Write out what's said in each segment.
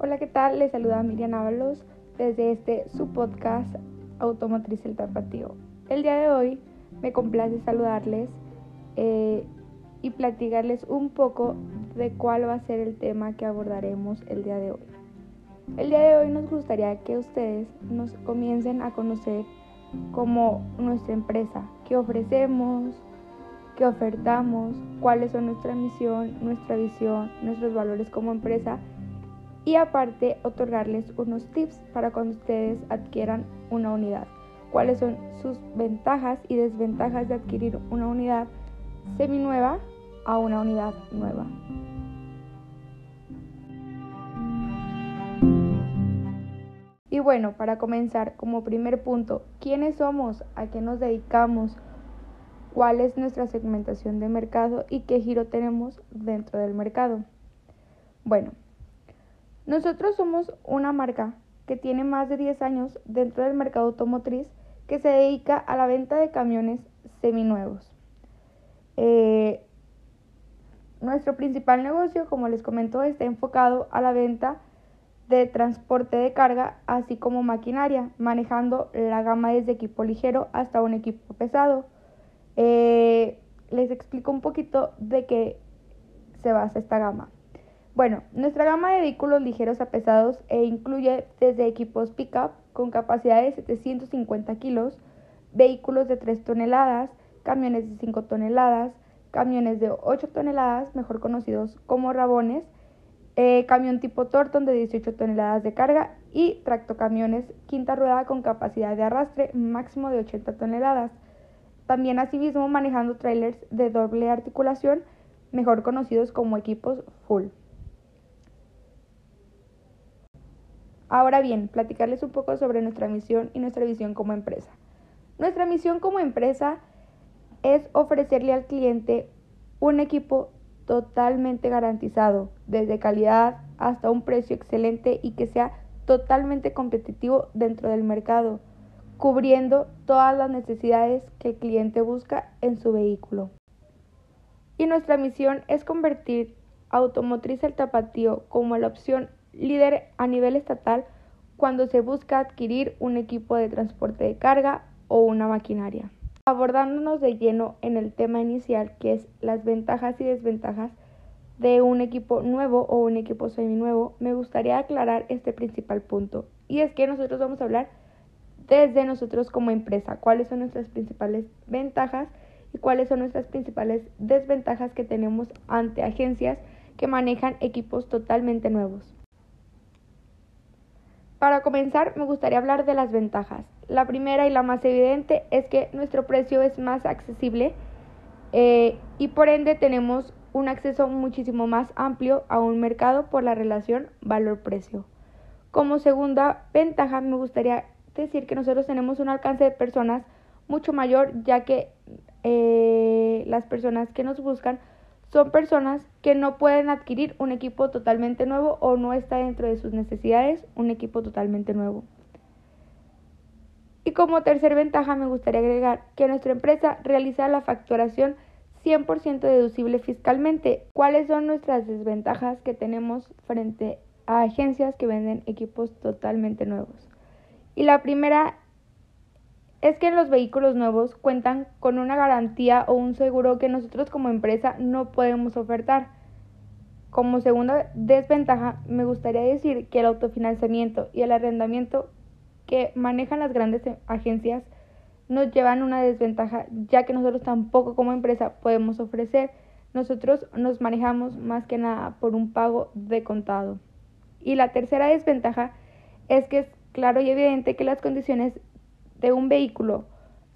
Hola, ¿qué tal? Les saluda Miriam Ábalos desde este su podcast Automotriz El Tapatío. El día de hoy me complace saludarles eh, y platicarles un poco de cuál va a ser el tema que abordaremos el día de hoy. El día de hoy nos gustaría que ustedes nos comiencen a conocer como nuestra empresa, qué ofrecemos, qué ofertamos, cuáles son nuestra misión, nuestra visión, nuestros valores como empresa y aparte otorgarles unos tips para cuando ustedes adquieran una unidad. Cuáles son sus ventajas y desventajas de adquirir una unidad seminueva a una unidad nueva. Y bueno, para comenzar, como primer punto, ¿quiénes somos? ¿A qué nos dedicamos? cuál es nuestra segmentación de mercado y qué giro tenemos dentro del mercado. Bueno, nosotros somos una marca que tiene más de 10 años dentro del mercado automotriz que se dedica a la venta de camiones seminuevos. Eh, nuestro principal negocio, como les comento, está enfocado a la venta de transporte de carga, así como maquinaria, manejando la gama desde equipo ligero hasta un equipo pesado. Eh, les explico un poquito de qué se basa esta gama. Bueno, nuestra gama de vehículos ligeros a pesados e incluye desde equipos pickup con capacidad de 750 kilos, vehículos de 3 toneladas, camiones de 5 toneladas, camiones de 8 toneladas, mejor conocidos como rabones, eh, camión tipo Torton de 18 toneladas de carga y tractocamiones quinta rueda con capacidad de arrastre máximo de 80 toneladas. También asimismo manejando trailers de doble articulación, mejor conocidos como equipos full. Ahora bien, platicarles un poco sobre nuestra misión y nuestra visión como empresa. Nuestra misión como empresa es ofrecerle al cliente un equipo totalmente garantizado, desde calidad hasta un precio excelente y que sea totalmente competitivo dentro del mercado cubriendo todas las necesidades que el cliente busca en su vehículo. Y nuestra misión es convertir Automotriz El Tapatío como la opción líder a nivel estatal cuando se busca adquirir un equipo de transporte de carga o una maquinaria. Abordándonos de lleno en el tema inicial que es las ventajas y desventajas de un equipo nuevo o un equipo seminuevo, me gustaría aclarar este principal punto. Y es que nosotros vamos a hablar desde nosotros como empresa, cuáles son nuestras principales ventajas y cuáles son nuestras principales desventajas que tenemos ante agencias que manejan equipos totalmente nuevos. Para comenzar, me gustaría hablar de las ventajas. La primera y la más evidente es que nuestro precio es más accesible eh, y por ende tenemos un acceso muchísimo más amplio a un mercado por la relación valor-precio. Como segunda ventaja, me gustaría decir que nosotros tenemos un alcance de personas mucho mayor, ya que eh, las personas que nos buscan son personas que no pueden adquirir un equipo totalmente nuevo o no está dentro de sus necesidades un equipo totalmente nuevo. Y como tercer ventaja me gustaría agregar que nuestra empresa realiza la facturación 100% deducible fiscalmente. ¿Cuáles son nuestras desventajas que tenemos frente a agencias que venden equipos totalmente nuevos? Y la primera es que los vehículos nuevos cuentan con una garantía o un seguro que nosotros como empresa no podemos ofertar. Como segunda desventaja, me gustaría decir que el autofinanciamiento y el arrendamiento que manejan las grandes agencias nos llevan una desventaja, ya que nosotros tampoco como empresa podemos ofrecer. Nosotros nos manejamos más que nada por un pago de contado. Y la tercera desventaja es que claro y evidente que las condiciones de un vehículo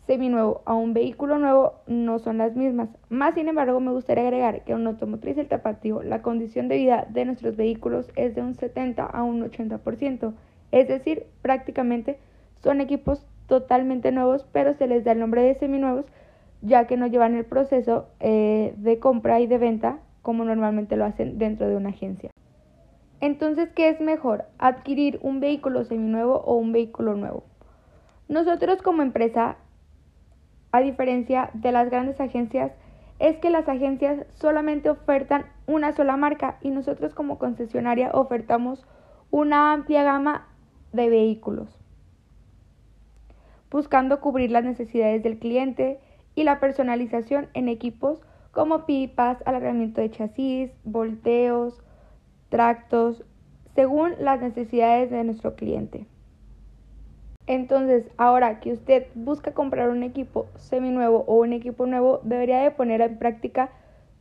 seminuevo a un vehículo nuevo no son las mismas. Más sin embargo, me gustaría agregar que en automotriz el tapatío, la condición de vida de nuestros vehículos es de un 70 a un 80%. Es decir, prácticamente son equipos totalmente nuevos, pero se les da el nombre de seminuevos, ya que no llevan el proceso eh, de compra y de venta como normalmente lo hacen dentro de una agencia. Entonces, ¿qué es mejor? ¿Adquirir un vehículo seminuevo o un vehículo nuevo? Nosotros como empresa, a diferencia de las grandes agencias, es que las agencias solamente ofertan una sola marca y nosotros como concesionaria ofertamos una amplia gama de vehículos, buscando cubrir las necesidades del cliente y la personalización en equipos como pipas, alargamiento de chasis, volteos, tractos, según las necesidades de nuestro cliente. Entonces, ahora que usted busca comprar un equipo seminuevo o un equipo nuevo, debería de poner en práctica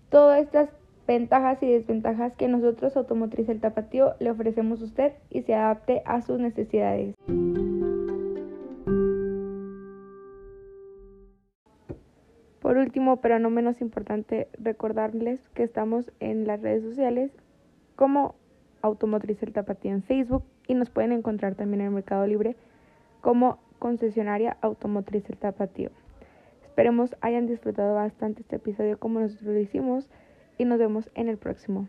todas estas ventajas y desventajas que nosotros Automotriz El Tapatío le ofrecemos a usted y se adapte a sus necesidades. Por último, pero no menos importante, recordarles que estamos en las redes sociales como Automotriz El Tapatío en Facebook y nos pueden encontrar también en Mercado Libre como concesionaria Automotriz El Tapatío. Esperemos hayan disfrutado bastante este episodio como nosotros lo hicimos y nos vemos en el próximo.